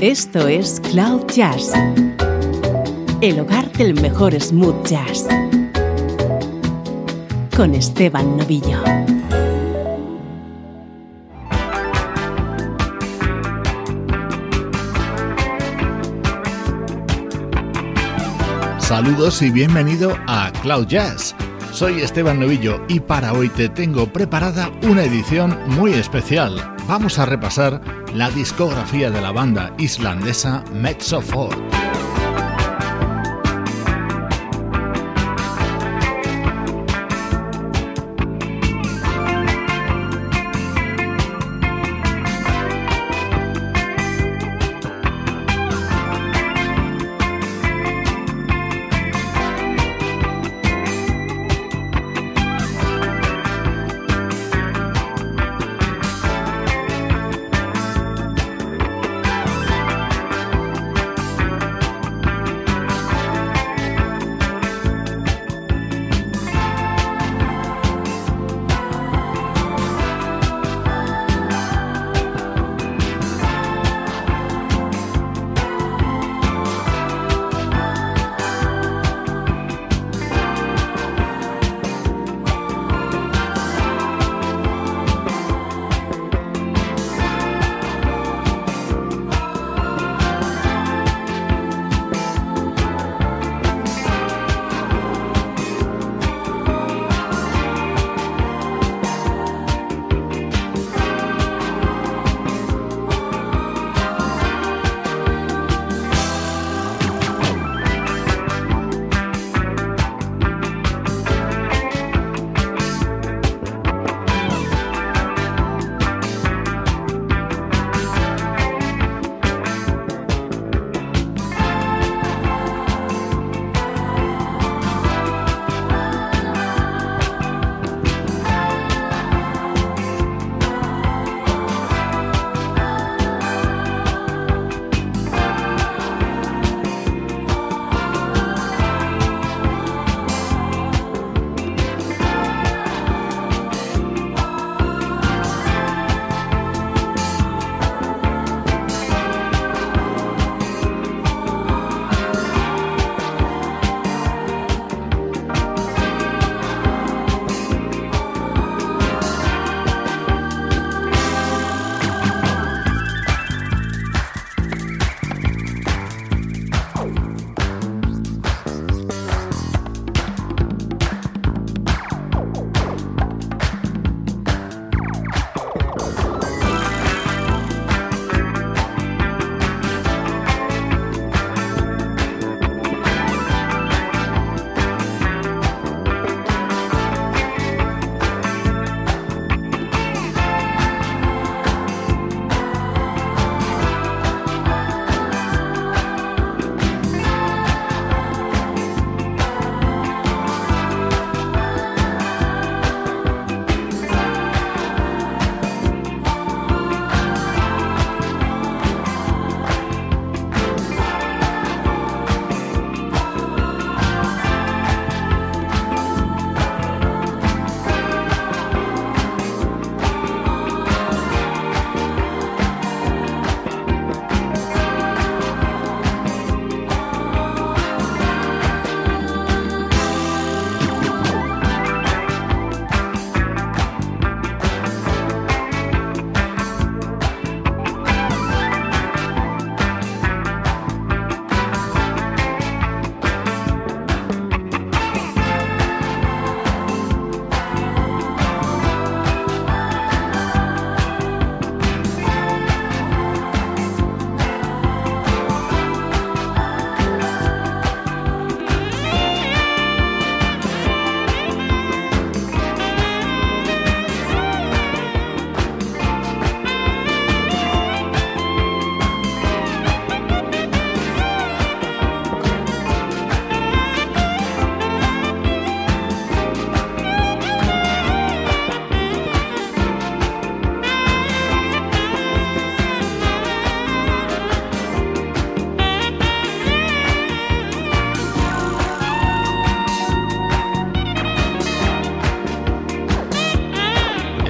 Esto es Cloud Jazz, el hogar del mejor smooth jazz, con Esteban Novillo. Saludos y bienvenido a Cloud Jazz. Soy Esteban Novillo y para hoy te tengo preparada una edición muy especial. Vamos a repasar la discografía de la banda islandesa Mezzo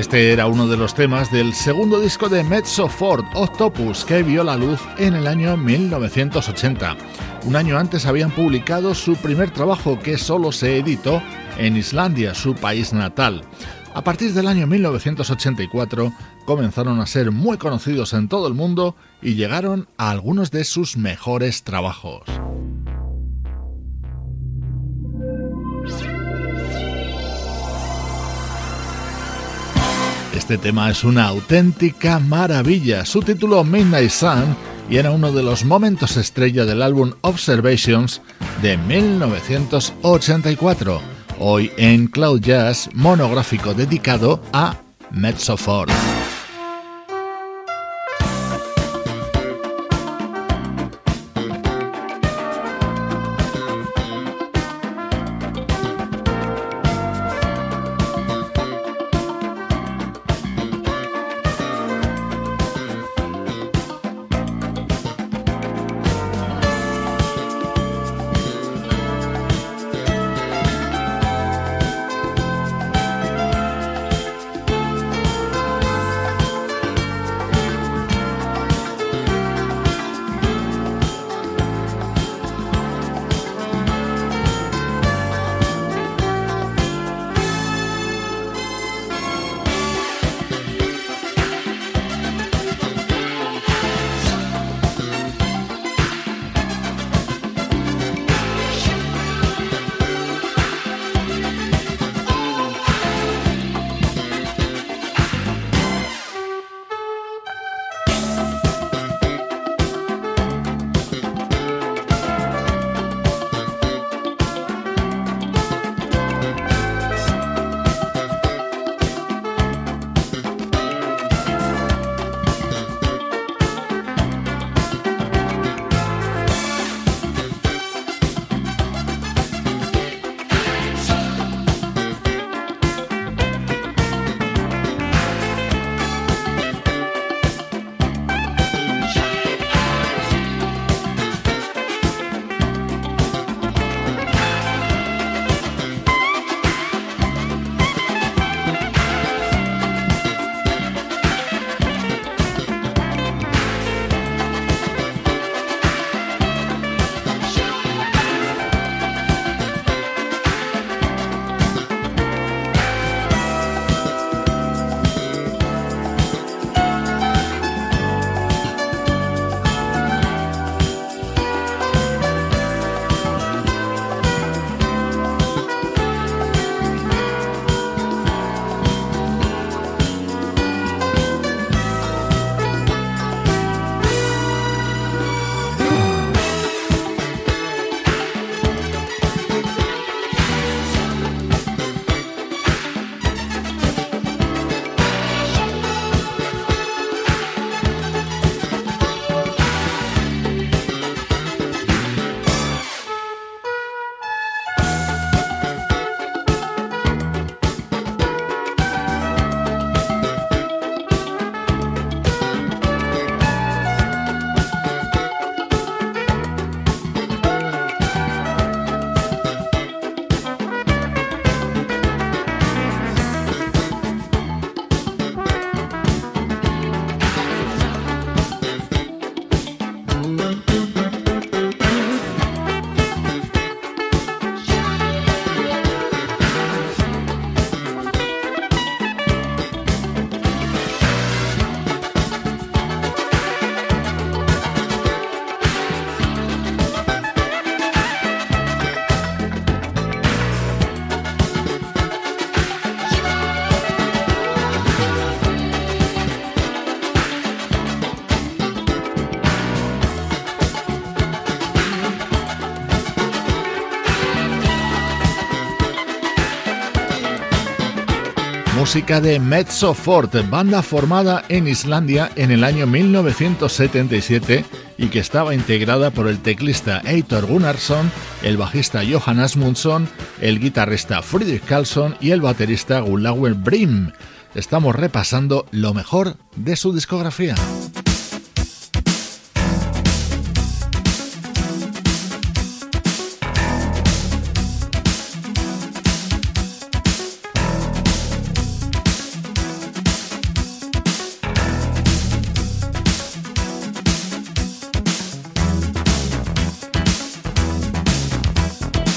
Este era uno de los temas del segundo disco de Mezzo Ford, Octopus, que vio la luz en el año 1980. Un año antes habían publicado su primer trabajo que solo se editó en Islandia, su país natal. A partir del año 1984 comenzaron a ser muy conocidos en todo el mundo y llegaron a algunos de sus mejores trabajos. Este tema es una auténtica maravilla. Su título Midnight Sun y era uno de los momentos estrella del álbum Observations de 1984. Hoy en Cloud Jazz, monográfico dedicado a Mezzofort. Música de Mezzo Forte, banda formada en Islandia en el año 1977 y que estaba integrada por el teclista Eitor Gunnarsson, el bajista Johan Asmundsson, el guitarrista Friedrich Carlson y el baterista Gulauer Brim. Estamos repasando lo mejor de su discografía.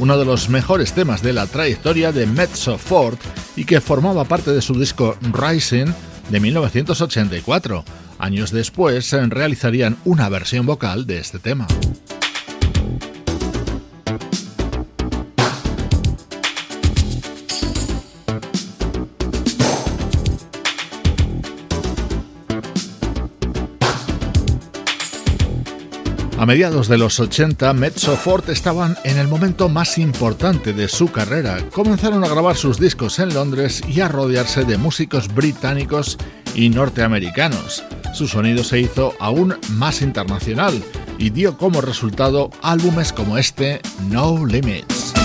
Uno de los mejores temas de la trayectoria de Mezzo Ford y que formaba parte de su disco Rising de 1984. Años después realizarían una versión vocal de este tema. A mediados de los 80, Mezzo Ford estaban en el momento más importante de su carrera. Comenzaron a grabar sus discos en Londres y a rodearse de músicos británicos y norteamericanos. Su sonido se hizo aún más internacional y dio como resultado álbumes como este No Limits.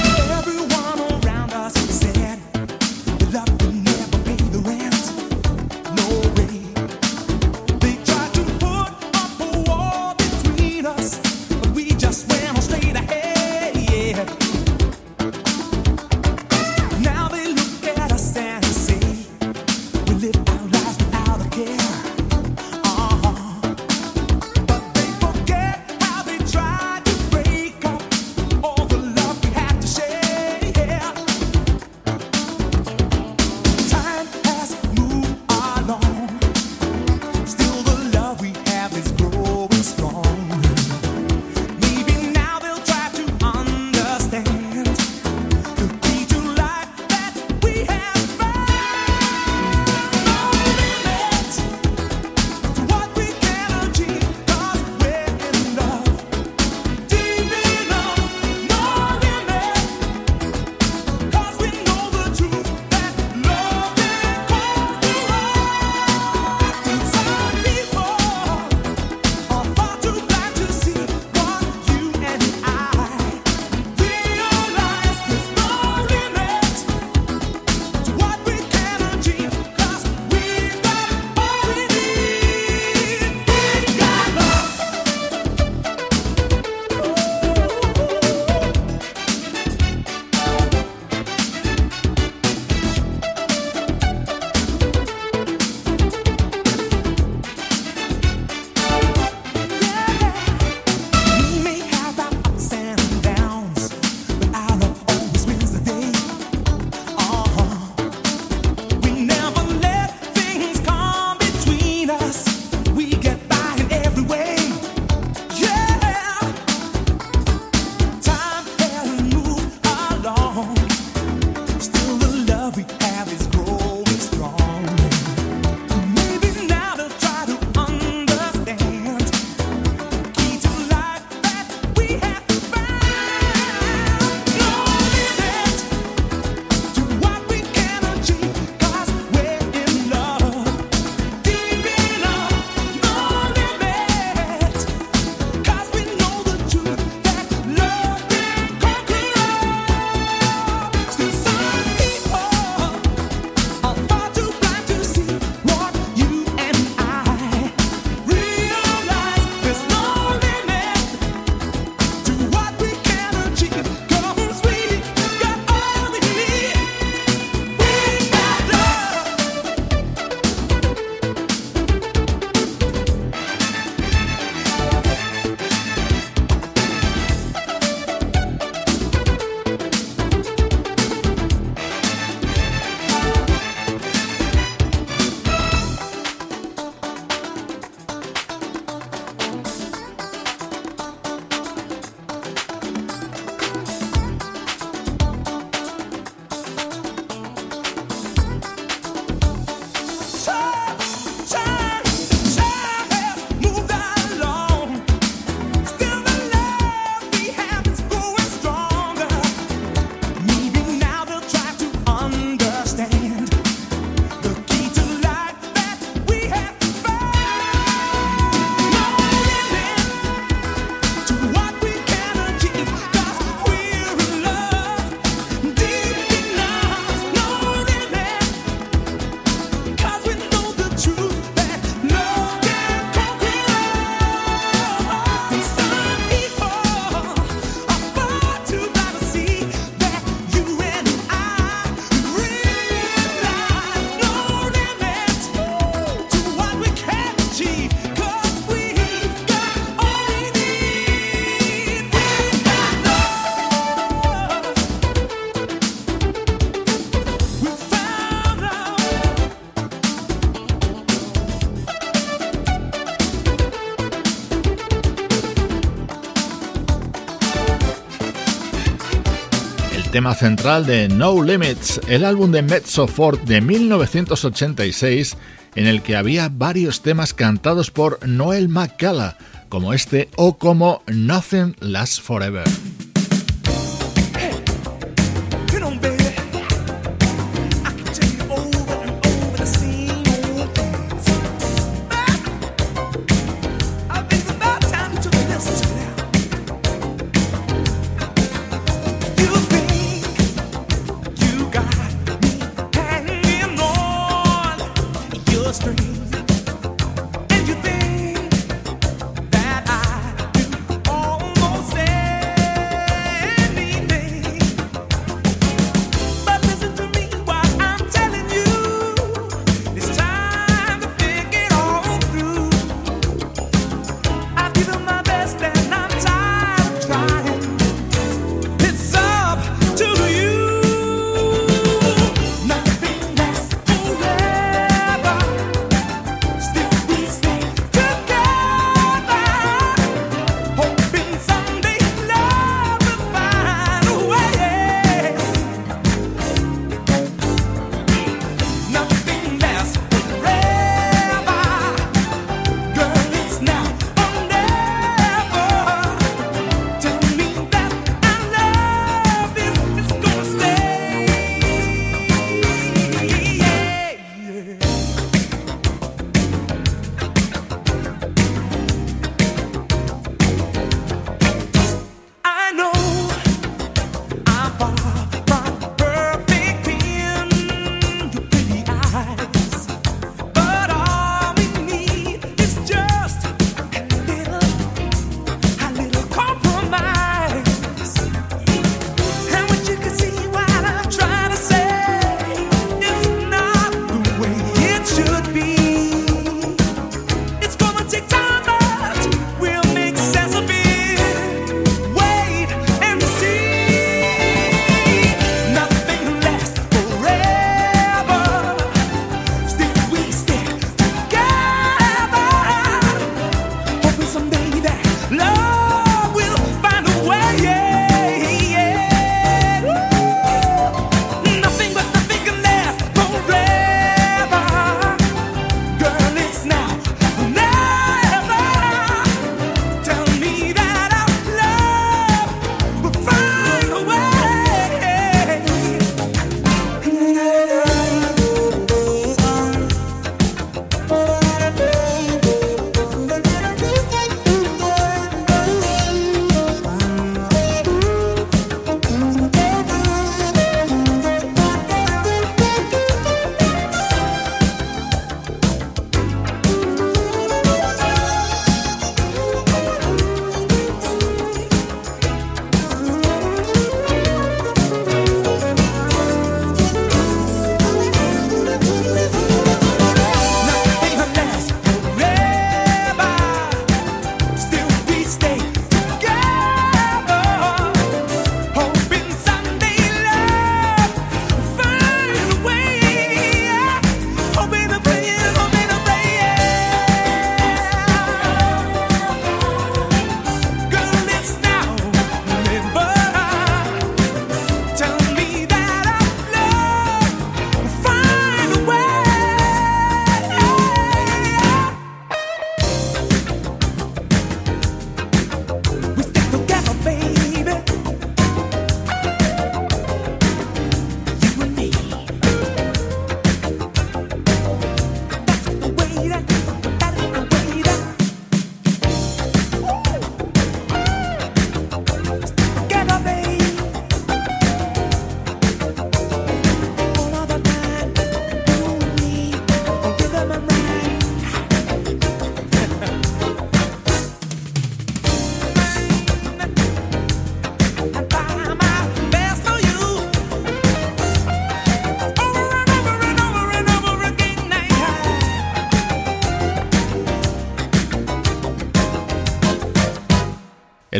Tema central de No Limits, el álbum de Mezzo Fort de 1986, en el que había varios temas cantados por Noel McCalla, como este o como Nothing Lasts Forever.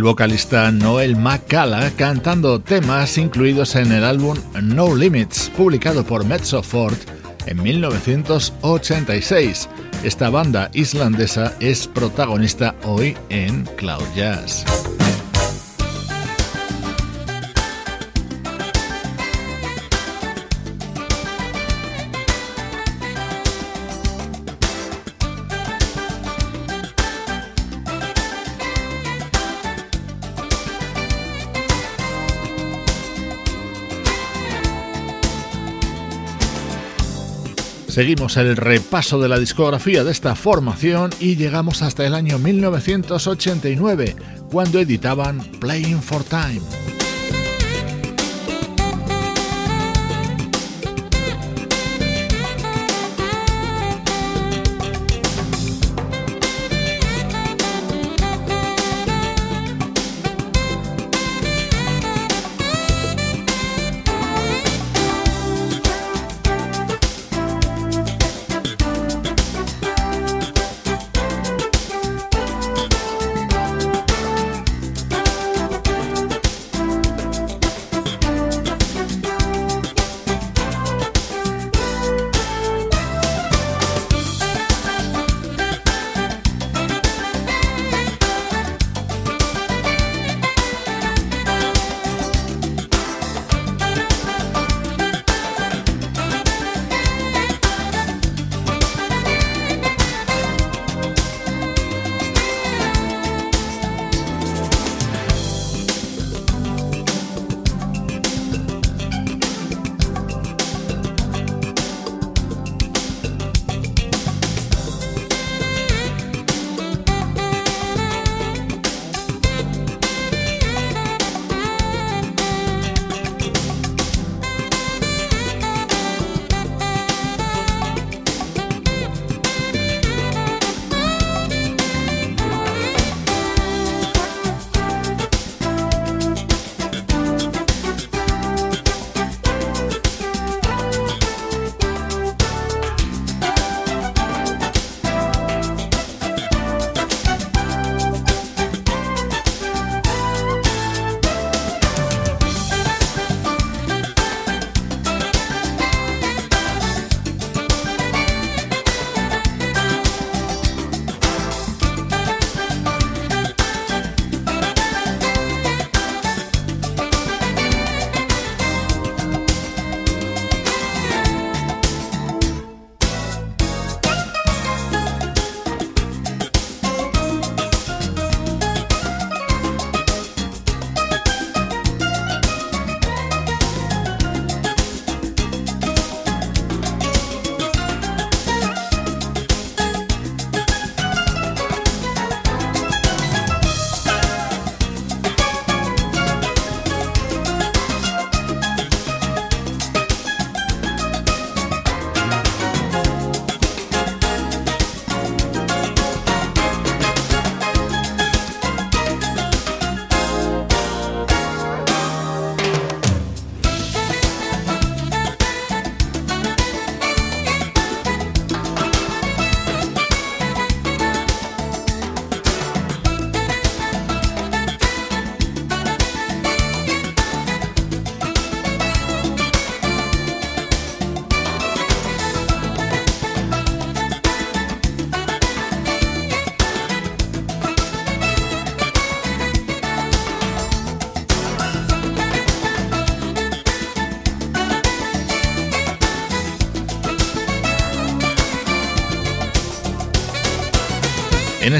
El vocalista Noel McCalla cantando temas incluidos en el álbum No Limits, publicado por Mezzo Fort en 1986. Esta banda islandesa es protagonista hoy en Cloud Jazz. Seguimos el repaso de la discografía de esta formación y llegamos hasta el año 1989, cuando editaban Playing for Time.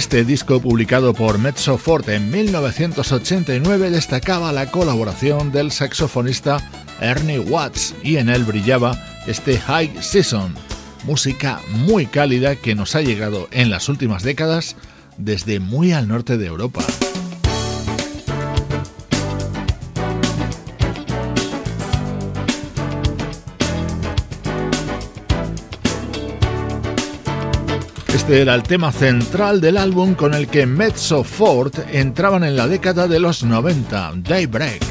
Este disco publicado por Mezzo Forte en 1989 destacaba la colaboración del saxofonista Ernie Watts y en él brillaba este High Season, música muy cálida que nos ha llegado en las últimas décadas desde muy al norte de Europa. Era el tema central del álbum con el que Mezzo Fort entraban en la década de los 90, Daybreak.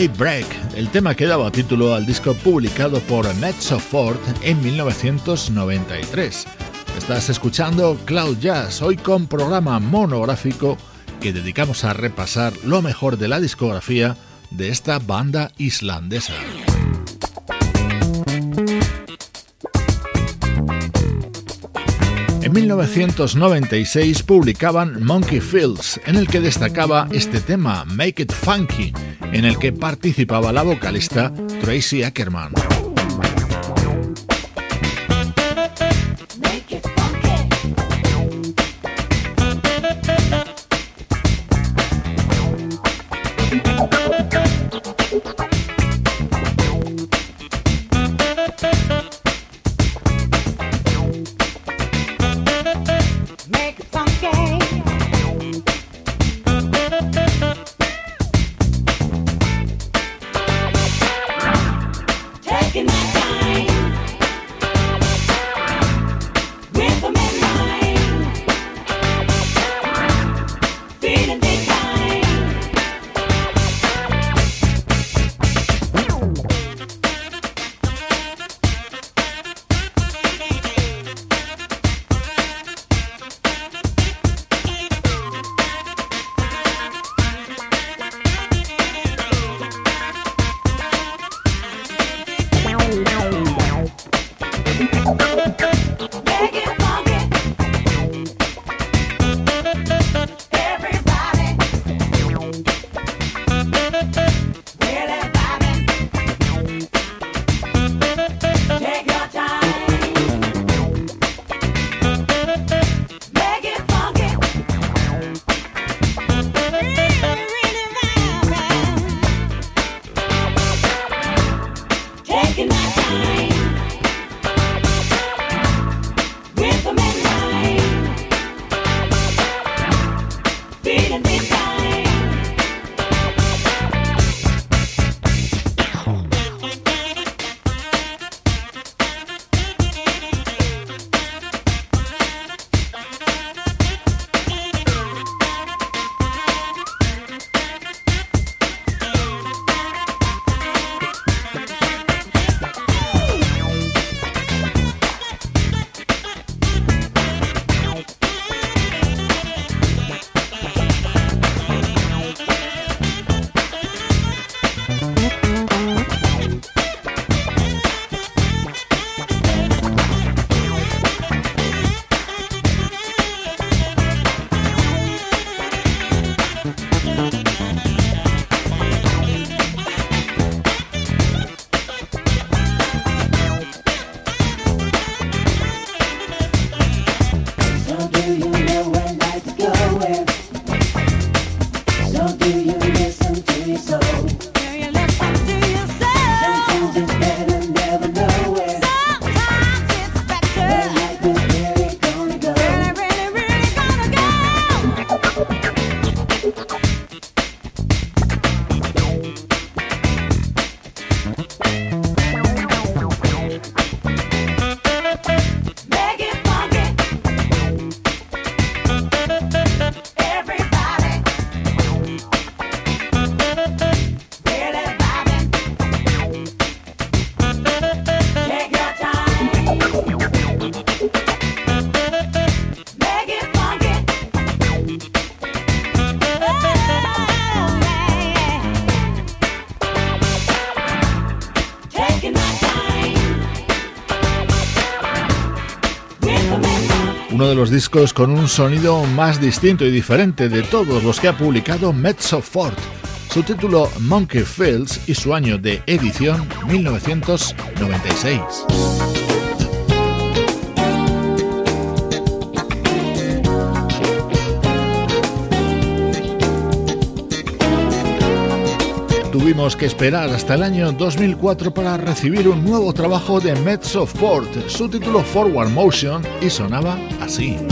Daybreak, el tema que daba título al disco publicado por Mezzo Ford en 1993. Estás escuchando Cloud Jazz, hoy con programa monográfico que dedicamos a repasar lo mejor de la discografía de esta banda islandesa. En 1996 publicaban Monkey Fields, en el que destacaba este tema, Make It Funky, en el que participaba la vocalista Tracy Ackerman. Los discos con un sonido más distinto y diferente de todos los que ha publicado Mezzo Fort. Su título Monkey Fields y su año de edición 1996. tuvimos que esperar hasta el año 2004 para recibir un nuevo trabajo de Mezzo Fort, su título Forward Motion, y sonaba así.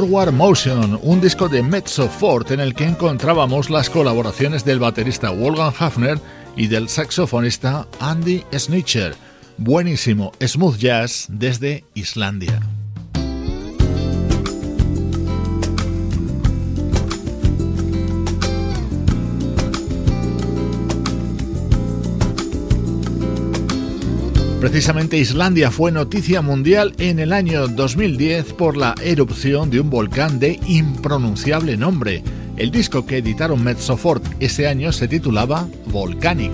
Forward Motion, un disco de Mezzo Fort en el que encontrábamos las colaboraciones del baterista Wolfgang Hafner y del saxofonista Andy Snitcher. Buenísimo smooth jazz desde Islandia. Precisamente Islandia fue noticia mundial en el año 2010 por la erupción de un volcán de impronunciable nombre. El disco que editaron Mezzofort ese año se titulaba Volcanic.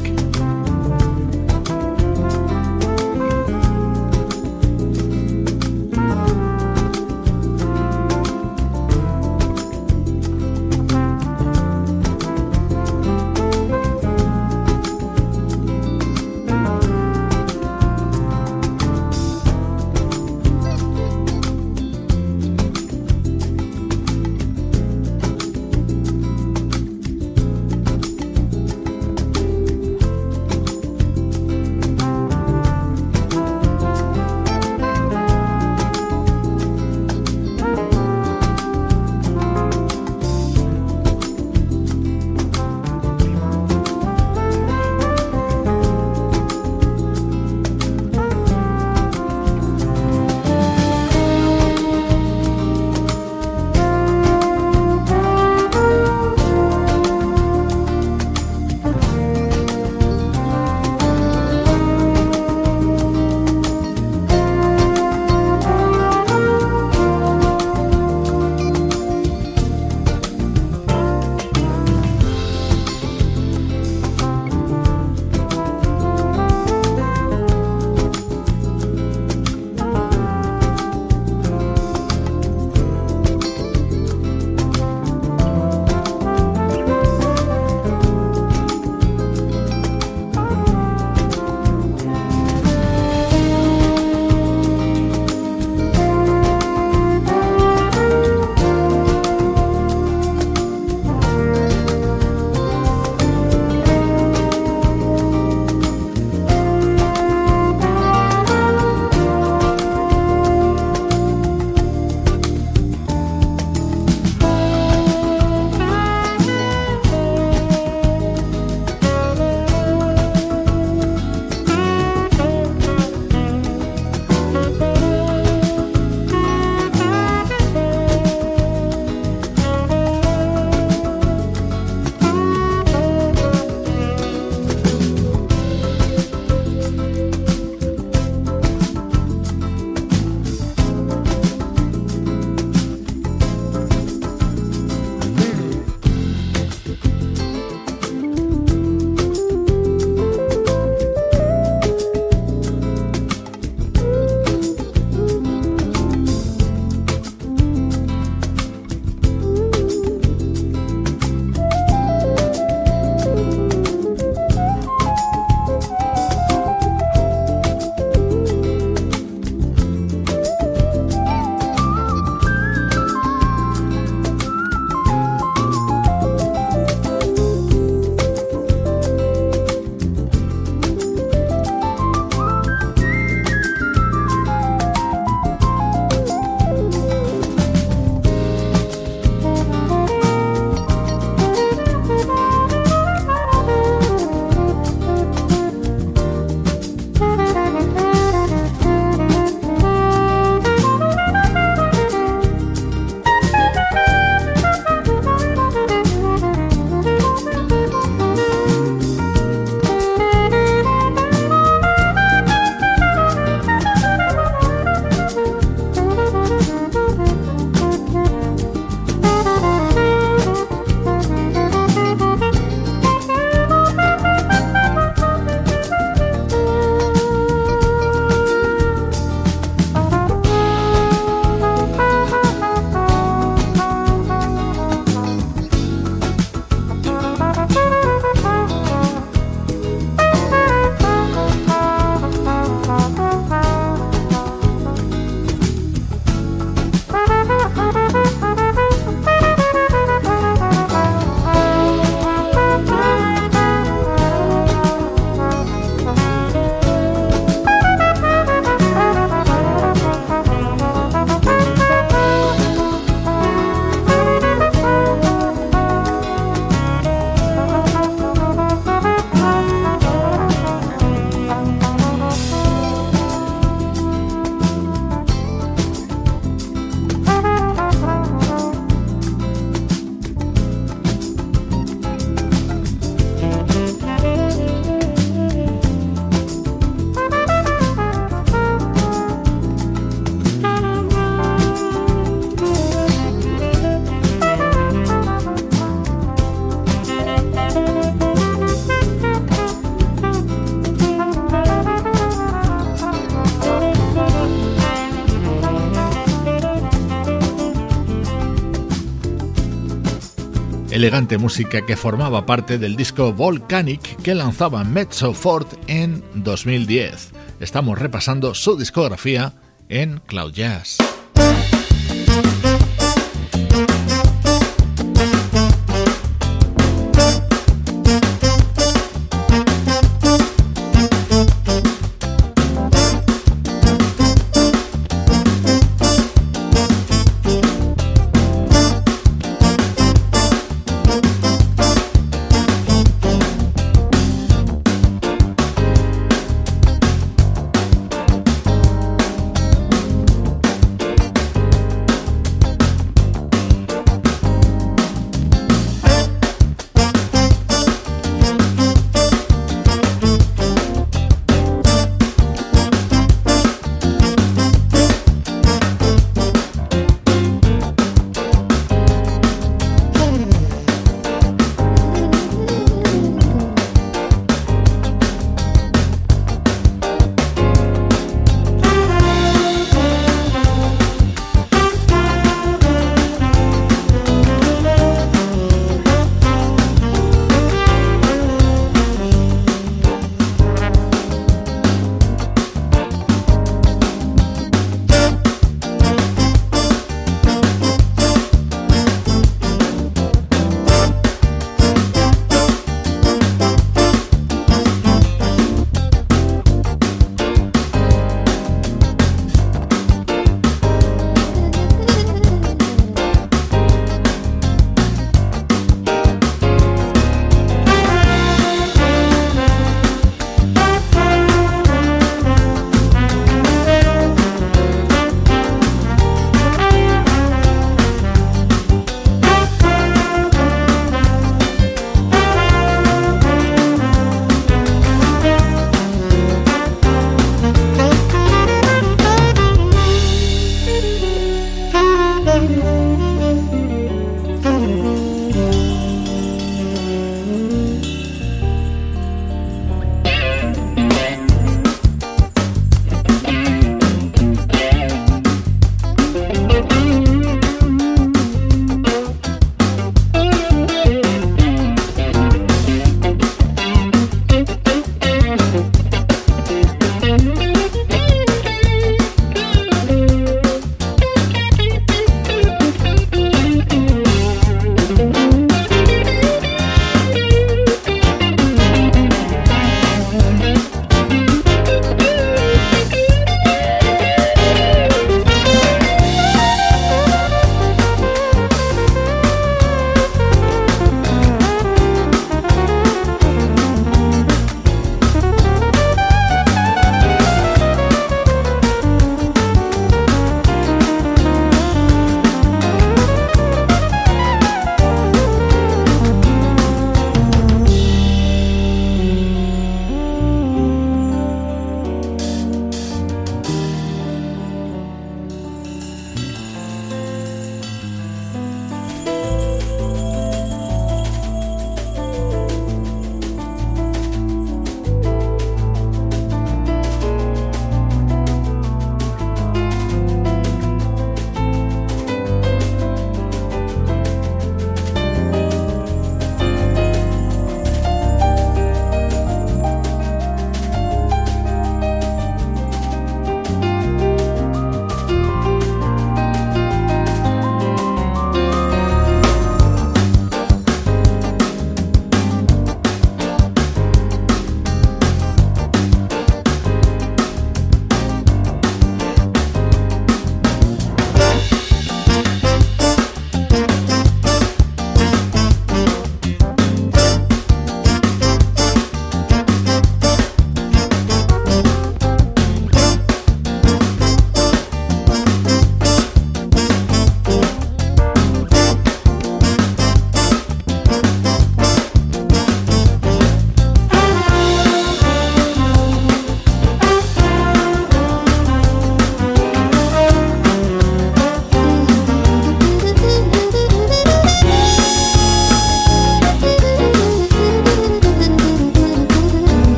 Elegante música que formaba parte del disco Volcanic que lanzaba Mezzo Fort en 2010. Estamos repasando su discografía en Cloud Jazz.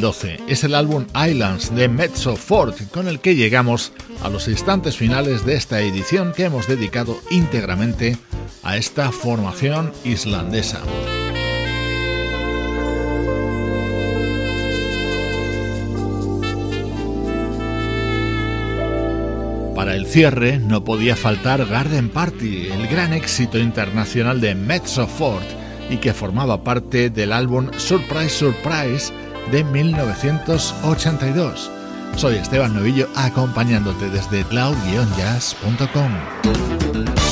2012. Es el álbum Islands de Mezzo Fort con el que llegamos a los instantes finales de esta edición que hemos dedicado íntegramente a esta formación islandesa. Para el cierre no podía faltar Garden Party, el gran éxito internacional de Mezzo Fort y que formaba parte del álbum Surprise Surprise de 1982. Soy Esteban Novillo acompañándote desde cloud-jazz.com.